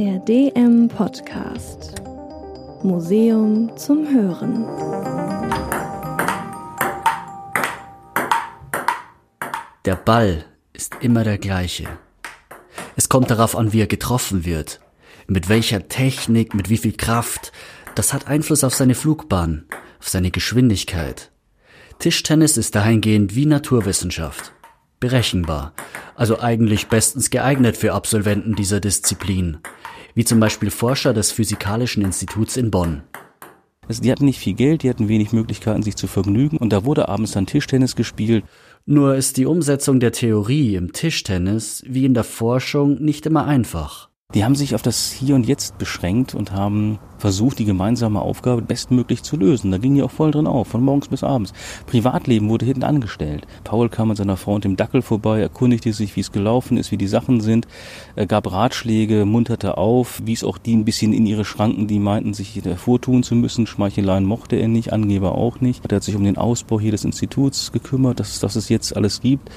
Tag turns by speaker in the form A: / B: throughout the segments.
A: Der DM Podcast. Museum zum Hören.
B: Der Ball ist immer der gleiche. Es kommt darauf an, wie er getroffen wird. Mit welcher Technik, mit wie viel Kraft. Das hat Einfluss auf seine Flugbahn, auf seine Geschwindigkeit. Tischtennis ist dahingehend wie Naturwissenschaft. Berechenbar, also eigentlich bestens geeignet für Absolventen dieser Disziplin, wie zum Beispiel Forscher des Physikalischen Instituts in Bonn.
C: Also die hatten nicht viel Geld, die hatten wenig Möglichkeiten, sich zu vergnügen und da wurde abends dann Tischtennis gespielt.
B: Nur ist die Umsetzung der Theorie im Tischtennis wie in der Forschung nicht immer einfach.
C: Die haben sich auf das Hier und Jetzt beschränkt und haben versucht, die gemeinsame Aufgabe bestmöglich zu lösen. Da ging die auch voll drin auf, von morgens bis abends. Privatleben wurde hinten angestellt. Paul kam mit seiner Frau und dem Dackel vorbei, erkundigte sich, wie es gelaufen ist, wie die Sachen sind, gab Ratschläge, munterte auf, wies auch die ein bisschen in ihre Schranken, die meinten, sich vortun zu müssen. Schmeicheleien mochte er nicht, Angeber auch nicht. Er hat sich um den Ausbau hier des Instituts gekümmert, dass, dass es jetzt alles gibt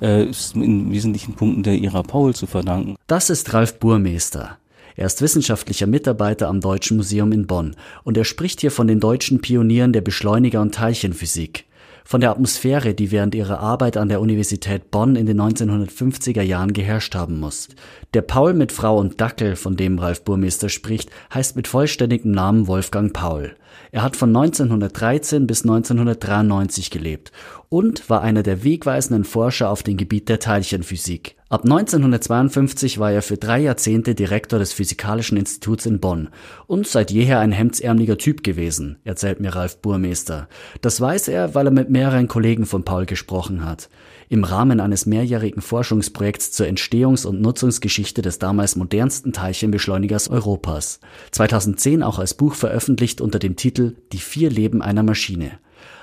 C: äh, ist in wesentlichen Punkten der Ira Paul zu verdanken.
B: Das ist Ralf Burmeister. Er ist wissenschaftlicher Mitarbeiter am Deutschen Museum in Bonn und er spricht hier von den deutschen Pionieren der Beschleuniger- und Teilchenphysik von der Atmosphäre, die während ihrer Arbeit an der Universität Bonn in den 1950er Jahren geherrscht haben muss. Der Paul mit Frau und Dackel, von dem Ralf Burmeister spricht, heißt mit vollständigem Namen Wolfgang Paul. Er hat von 1913 bis 1993 gelebt und war einer der wegweisenden Forscher auf dem Gebiet der Teilchenphysik. Ab 1952 war er für drei Jahrzehnte Direktor des Physikalischen Instituts in Bonn und seit jeher ein hemdsärmeliger Typ gewesen, erzählt mir Ralf Burmeister. Das weiß er, weil er mit mehreren Kollegen von Paul gesprochen hat. Im Rahmen eines mehrjährigen Forschungsprojekts zur Entstehungs- und Nutzungsgeschichte des damals modernsten Teilchenbeschleunigers Europas. 2010 auch als Buch veröffentlicht unter dem Titel Die vier Leben einer Maschine.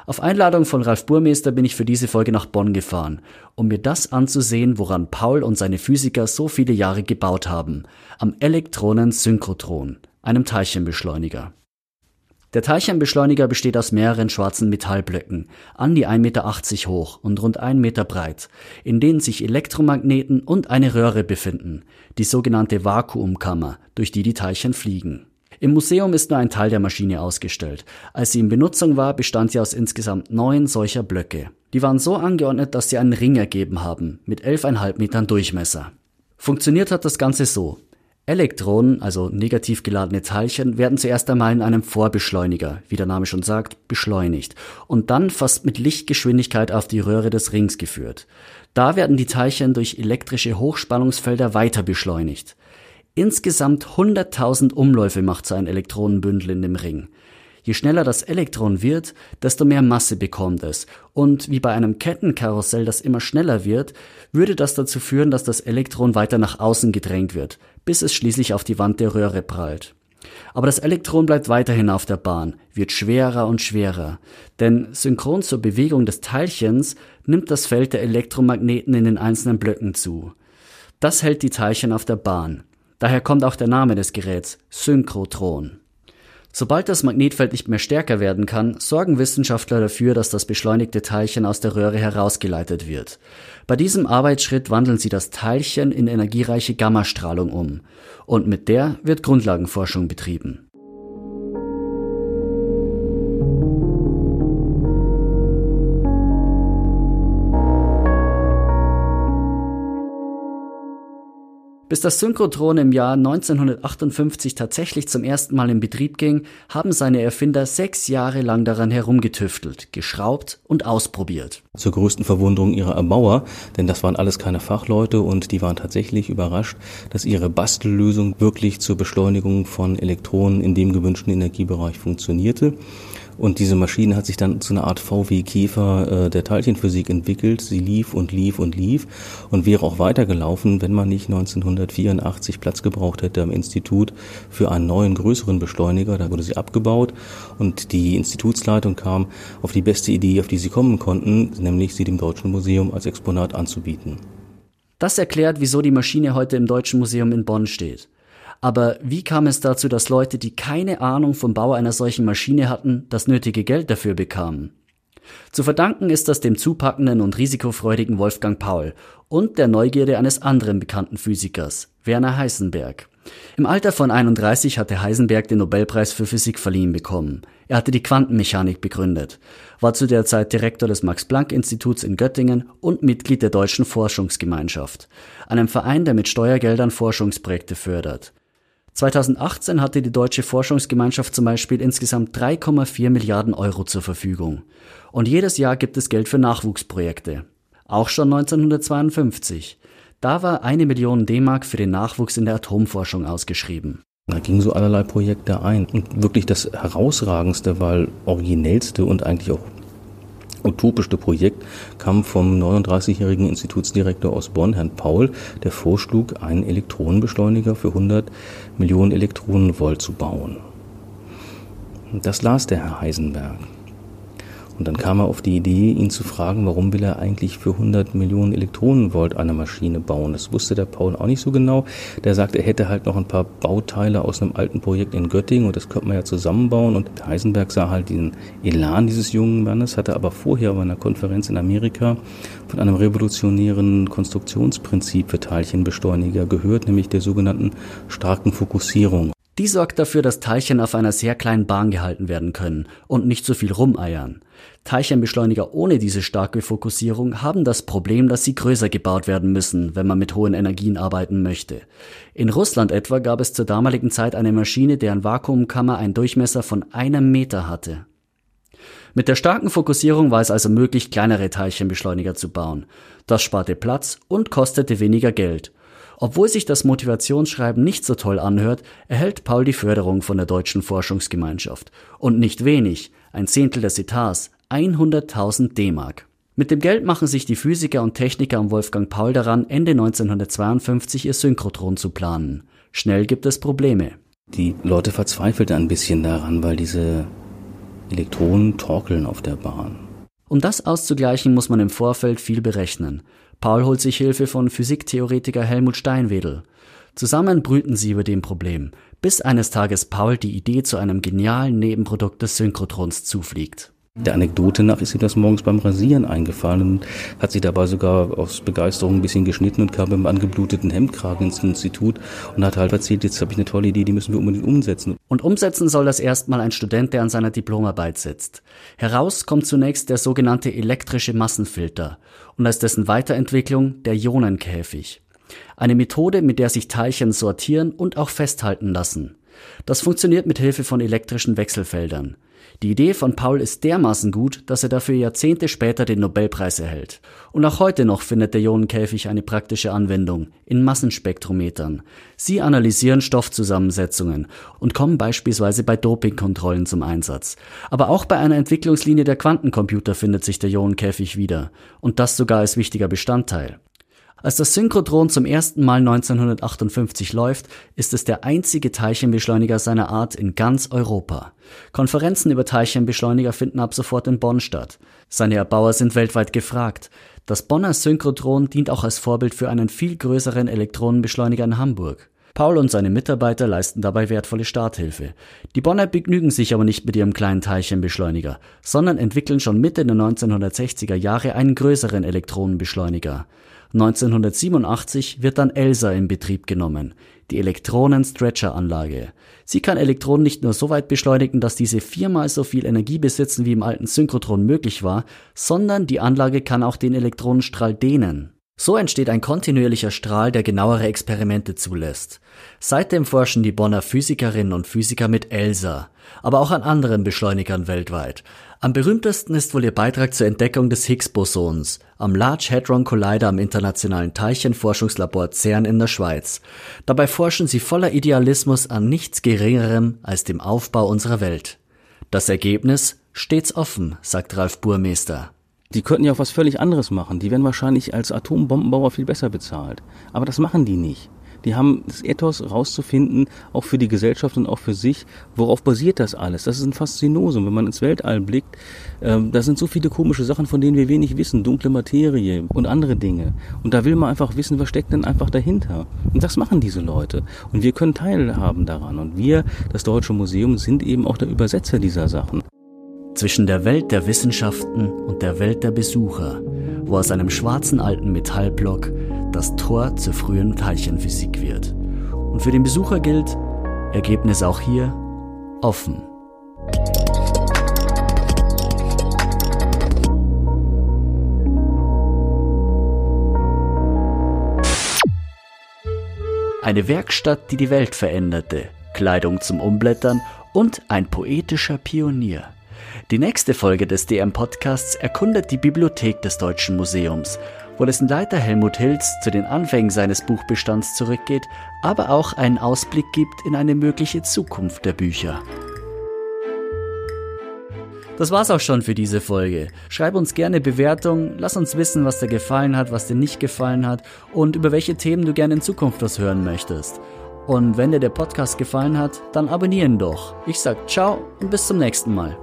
B: Auf Einladung von Ralf Burmeister bin ich für diese Folge nach Bonn gefahren, um mir das anzusehen, woran Paul und seine Physiker so viele Jahre gebaut haben, am Elektronensynchrotron, einem Teilchenbeschleuniger. Der Teilchenbeschleuniger besteht aus mehreren schwarzen Metallblöcken, an die 1,80 Meter hoch und rund 1 Meter breit, in denen sich Elektromagneten und eine Röhre befinden, die sogenannte Vakuumkammer, durch die die Teilchen fliegen. Im Museum ist nur ein Teil der Maschine ausgestellt. Als sie in Benutzung war, bestand sie aus insgesamt neun solcher Blöcke. Die waren so angeordnet, dass sie einen Ring ergeben haben, mit 11,5 Metern Durchmesser. Funktioniert hat das Ganze so. Elektronen, also negativ geladene Teilchen, werden zuerst einmal in einem Vorbeschleuniger, wie der Name schon sagt, beschleunigt und dann fast mit Lichtgeschwindigkeit auf die Röhre des Rings geführt. Da werden die Teilchen durch elektrische Hochspannungsfelder weiter beschleunigt. Insgesamt 100.000 Umläufe macht so ein Elektronenbündel in dem Ring. Je schneller das Elektron wird, desto mehr Masse bekommt es. Und wie bei einem Kettenkarussell, das immer schneller wird, würde das dazu führen, dass das Elektron weiter nach außen gedrängt wird, bis es schließlich auf die Wand der Röhre prallt. Aber das Elektron bleibt weiterhin auf der Bahn, wird schwerer und schwerer. Denn synchron zur Bewegung des Teilchens nimmt das Feld der Elektromagneten in den einzelnen Blöcken zu. Das hält die Teilchen auf der Bahn. Daher kommt auch der Name des Geräts, Synchrotron. Sobald das Magnetfeld nicht mehr stärker werden kann, sorgen Wissenschaftler dafür, dass das beschleunigte Teilchen aus der Röhre herausgeleitet wird. Bei diesem Arbeitsschritt wandeln sie das Teilchen in energiereiche Gammastrahlung um. Und mit der wird Grundlagenforschung betrieben. Bis das Synchrotron im Jahr 1958 tatsächlich zum ersten Mal in Betrieb ging, haben seine Erfinder sechs Jahre lang daran herumgetüftelt, geschraubt und ausprobiert.
C: Zur größten Verwunderung ihrer Erbauer, denn das waren alles keine Fachleute und die waren tatsächlich überrascht, dass ihre Bastellösung wirklich zur Beschleunigung von Elektronen in dem gewünschten Energiebereich funktionierte. Und diese Maschine hat sich dann zu einer Art VW-Käfer äh, der Teilchenphysik entwickelt. Sie lief und lief und lief und wäre auch weitergelaufen, wenn man nicht 1984 Platz gebraucht hätte am Institut für einen neuen, größeren Beschleuniger. Da wurde sie abgebaut und die Institutsleitung kam auf die beste Idee, auf die sie kommen konnten, nämlich sie dem Deutschen Museum als Exponat anzubieten.
B: Das erklärt, wieso die Maschine heute im Deutschen Museum in Bonn steht. Aber wie kam es dazu, dass Leute, die keine Ahnung vom Bau einer solchen Maschine hatten, das nötige Geld dafür bekamen? Zu verdanken ist das dem zupackenden und risikofreudigen Wolfgang Paul und der Neugierde eines anderen bekannten Physikers, Werner Heisenberg. Im Alter von 31 hatte Heisenberg den Nobelpreis für Physik verliehen bekommen. Er hatte die Quantenmechanik begründet, war zu der Zeit Direktor des Max-Planck-Instituts in Göttingen und Mitglied der Deutschen Forschungsgemeinschaft, einem Verein, der mit Steuergeldern Forschungsprojekte fördert. 2018 hatte die Deutsche Forschungsgemeinschaft zum Beispiel insgesamt 3,4 Milliarden Euro zur Verfügung. Und jedes Jahr gibt es Geld für Nachwuchsprojekte. Auch schon 1952. Da war eine Million D-Mark für den Nachwuchs in der Atomforschung ausgeschrieben.
C: Da gingen so allerlei Projekte ein. Und wirklich das herausragendste, weil originellste und eigentlich auch utopischste Projekt kam vom 39-jährigen Institutsdirektor aus Bonn, Herrn Paul, der vorschlug, einen Elektronenbeschleuniger für 100 Millionen Elektronenvolt zu bauen. Das las der Herr Heisenberg. Und dann kam er auf die Idee, ihn zu fragen, warum will er eigentlich für 100 Millionen Elektronenvolt eine Maschine bauen. Das wusste der Paul auch nicht so genau. Der sagte, er hätte halt noch ein paar Bauteile aus einem alten Projekt in Göttingen und das könnte man ja zusammenbauen. Und Heisenberg sah halt diesen Elan dieses jungen Mannes, hatte aber vorher bei einer Konferenz in Amerika von einem revolutionären Konstruktionsprinzip für Teilchenbeschleuniger gehört, nämlich der sogenannten starken Fokussierung.
B: Die sorgt dafür, dass Teilchen auf einer sehr kleinen Bahn gehalten werden können und nicht so viel rumeiern. Teilchenbeschleuniger ohne diese starke Fokussierung haben das Problem, dass sie größer gebaut werden müssen, wenn man mit hohen Energien arbeiten möchte. In Russland etwa gab es zur damaligen Zeit eine Maschine, deren Vakuumkammer einen Durchmesser von einem Meter hatte. Mit der starken Fokussierung war es also möglich, kleinere Teilchenbeschleuniger zu bauen. Das sparte Platz und kostete weniger Geld. Obwohl sich das Motivationsschreiben nicht so toll anhört, erhält Paul die Förderung von der Deutschen Forschungsgemeinschaft. Und nicht wenig, ein Zehntel des Etats, 100.000 D-Mark. Mit dem Geld machen sich die Physiker und Techniker um Wolfgang Paul daran, Ende 1952 ihr Synchrotron zu planen. Schnell gibt es Probleme.
C: Die Leute verzweifelten ein bisschen daran, weil diese Elektronen torkeln auf der Bahn.
B: Um das auszugleichen, muss man im Vorfeld viel berechnen. Paul holt sich Hilfe von Physiktheoretiker Helmut Steinwedel. Zusammen brüten sie über dem Problem, bis eines Tages Paul die Idee zu einem genialen Nebenprodukt des Synchrotrons zufliegt.
C: Der Anekdote nach ist ihm das morgens beim Rasieren eingefallen und hat sich dabei sogar aus Begeisterung ein bisschen geschnitten und kam einem angebluteten Hemdkragen ins Institut und hat halt erzählt, jetzt habe ich eine tolle Idee, die müssen wir unbedingt umsetzen.
B: Und umsetzen soll das erstmal ein Student, der an seiner Diplomarbeit sitzt. Heraus kommt zunächst der sogenannte elektrische Massenfilter und als dessen Weiterentwicklung der Ionenkäfig. Eine Methode, mit der sich Teilchen sortieren und auch festhalten lassen. Das funktioniert mit Hilfe von elektrischen Wechselfeldern. Die Idee von Paul ist dermaßen gut, dass er dafür Jahrzehnte später den Nobelpreis erhält. Und auch heute noch findet der Ionenkäfig eine praktische Anwendung in Massenspektrometern. Sie analysieren Stoffzusammensetzungen und kommen beispielsweise bei Dopingkontrollen zum Einsatz. Aber auch bei einer Entwicklungslinie der Quantencomputer findet sich der Ionenkäfig wieder. Und das sogar als wichtiger Bestandteil. Als das Synchrotron zum ersten Mal 1958 läuft, ist es der einzige Teilchenbeschleuniger seiner Art in ganz Europa. Konferenzen über Teilchenbeschleuniger finden ab sofort in Bonn statt. Seine Erbauer sind weltweit gefragt. Das Bonner Synchrotron dient auch als Vorbild für einen viel größeren Elektronenbeschleuniger in Hamburg. Paul und seine Mitarbeiter leisten dabei wertvolle Starthilfe. Die Bonner begnügen sich aber nicht mit ihrem kleinen Teilchenbeschleuniger, sondern entwickeln schon Mitte der 1960er Jahre einen größeren Elektronenbeschleuniger. 1987 wird dann ELSA in Betrieb genommen, die Elektronen-Stretcher-Anlage. Sie kann Elektronen nicht nur so weit beschleunigen, dass diese viermal so viel Energie besitzen, wie im alten Synchrotron möglich war, sondern die Anlage kann auch den Elektronenstrahl dehnen. So entsteht ein kontinuierlicher Strahl, der genauere Experimente zulässt. Seitdem forschen die Bonner Physikerinnen und Physiker mit ELSA, aber auch an anderen Beschleunigern weltweit. Am berühmtesten ist wohl ihr Beitrag zur Entdeckung des Higgs-Bosons am Large Hadron Collider am Internationalen Teilchenforschungslabor CERN in der Schweiz. Dabei forschen sie voller Idealismus an nichts Geringerem als dem Aufbau unserer Welt. Das Ergebnis stets offen, sagt Ralf Burmeister.
C: Die könnten ja auch was völlig anderes machen. Die werden wahrscheinlich als Atombombenbauer viel besser bezahlt. Aber das machen die nicht. Die haben das Ethos rauszufinden, auch für die Gesellschaft und auch für sich. Worauf basiert das alles? Das ist ein Faszinosum. Wenn man ins Weltall blickt, äh, da sind so viele komische Sachen, von denen wir wenig wissen. Dunkle Materie und andere Dinge. Und da will man einfach wissen, was steckt denn einfach dahinter. Und das machen diese Leute. Und wir können teilhaben daran. Und wir, das Deutsche Museum, sind eben auch der Übersetzer dieser Sachen.
B: Zwischen der Welt der Wissenschaften und der Welt der Besucher, wo aus einem schwarzen alten Metallblock das Tor zur frühen Teilchenphysik wird. Und für den Besucher gilt, Ergebnis auch hier offen. Eine Werkstatt, die die Welt veränderte, Kleidung zum Umblättern und ein poetischer Pionier. Die nächste Folge des DM-Podcasts erkundet die Bibliothek des Deutschen Museums, wo dessen Leiter Helmut Hilz zu den Anfängen seines Buchbestands zurückgeht, aber auch einen Ausblick gibt in eine mögliche Zukunft der Bücher. Das war's auch schon für diese Folge. Schreib uns gerne Bewertungen, lass uns wissen, was dir gefallen hat, was dir nicht gefallen hat und über welche Themen du gerne in Zukunft was hören möchtest. Und wenn dir der Podcast gefallen hat, dann abonnieren doch. Ich sag ciao und bis zum nächsten Mal.